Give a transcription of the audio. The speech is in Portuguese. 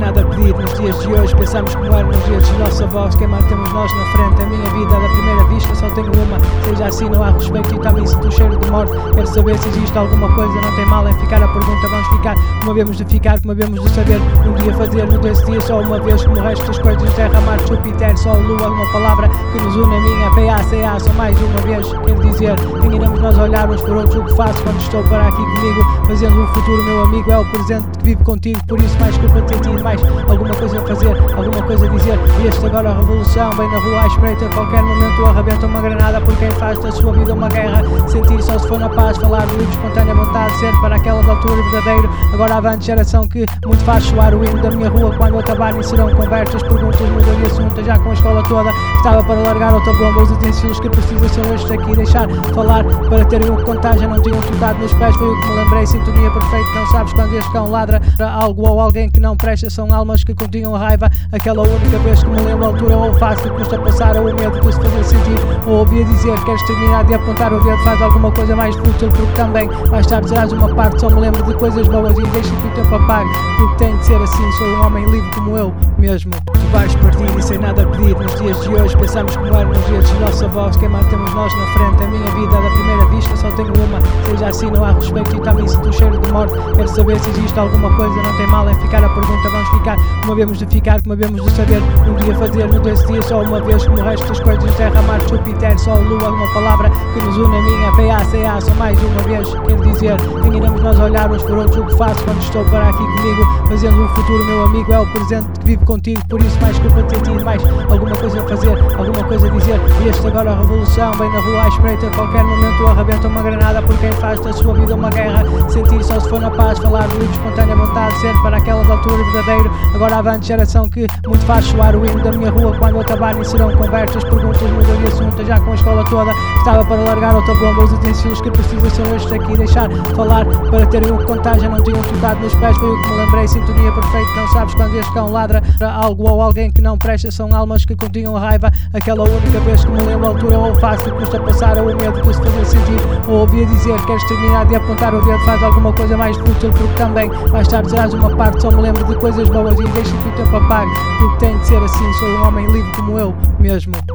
nada a pedir nos dias de hoje. Pensamos como eram nos dias dos nossos avós, quem mantemos nós na frente. A minha vida da primeira vista só tenho uma, seja assim não há respeito e também sinto o cheiro morte. Quero saber se existe alguma coisa, não tem mal em ficar a pergunta. Vamos ficar como havemos de ficar, como havemos de saber. Um dia fazer no desse dia só uma vez, como o resto das coisas terra, mar, Júpiter, sol, lua, uma palavra que nos une a minha PACA, só mais uma vez. Quero dizer, iremos nós olhar uns por outros o que faço quando estou para aqui comigo, fazendo um futuro, meu amigo, é o presente que vive contigo, por isso mais culpa de tido mais alguma coisa a fazer, alguma coisa a dizer. E este agora a revolução, vem na rua à espreita, qualquer momento arrebenta uma granada por quem faz da sua vida uma guerra. Sentir só se for na paz, falar de livre, espontânea vontade, ser para aquela da altura verdadeiro. Agora avante geração que muito faz soar o hino da minha rua quando acabarem serão conversas, perguntas, muda de assunto, já com a escola toda. Estava para largar outra bomba, os utensílios que precisa são estes aqui, deixar falar para terem o que contar, já não tinham tocado nos pés, foi o que me lembrei, sintonia perfeita, não sabes quando este cão ladra algo ou alguém que não presta, são almas que continham raiva, aquela única vez que me lembro a altura ou que custa passar o medo de se fazer sentir, ou ouvia dizer queres terminar de apontar o dedo, faz alguma coisa mais fútil, porque também mais tarde serás uma parte, só me lembro de coisas boas e deixa que o tempo apague, porque tem de ser assim, sou um homem livre como eu mesmo. Tu vais partir e sem nada a pedir. Nos dias de hoje, pensamos como eram nos dias dos nossos avós, quem mantemos nós na frente, a minha vida da primeira vista só tenho uma, seja assim não há respeito e também sinto o cheiro de morte, quero saber se existe alguma coisa, não tem mal em ficar. A pergunta, vamos ficar. Como havemos de ficar, como havemos de saber, um dia fazer no desse dia só uma vez, como o resto das coisas, terra, mar, Júpiter, sol, lua, uma palavra que nos une. A minha PACA, só mais uma vez, quero dizer, quem iremos nós olhar uns por outros. O que faço quando estou para aqui comigo, fazendo um futuro, meu amigo, é o presente que vive contigo, por isso mais de ter tido mais. Alguma coisa a fazer, alguma coisa a dizer, e este agora a revolução, vem na rua à espreita, a qualquer momento arrebenta uma granada por quem faz da sua vida uma guerra, sentir só se for na paz, falar livre, espontânea vontade, ser para aquela altura verdadeiro, agora avante geração que muito faz soar o hino da minha rua. Quando acabarem serão conversas, perguntas, muda de assunto, já com a escola toda, estava para largar outra bomba, os utensílios que preciso são estes aqui, deixar falar para terem o que contar, já não tinham tocado nos pés, foi o que me lembrei, sintonia perfeita, não sabes quando este cão ladra algo ou alguém que não presta, são almas que continham raiva, aquela única vez que me lembro a altura ou fácil que custa passar ou o medo de se fazer sentir, ou ouvia dizer queres terminar de apontar o dedo, faz alguma coisa mais fútil, porque também mais tarde serás uma parte, só me lembro de coisas boas e deixa que o tempo apague, porque tem de ser assim, sou um homem livre como eu mesmo.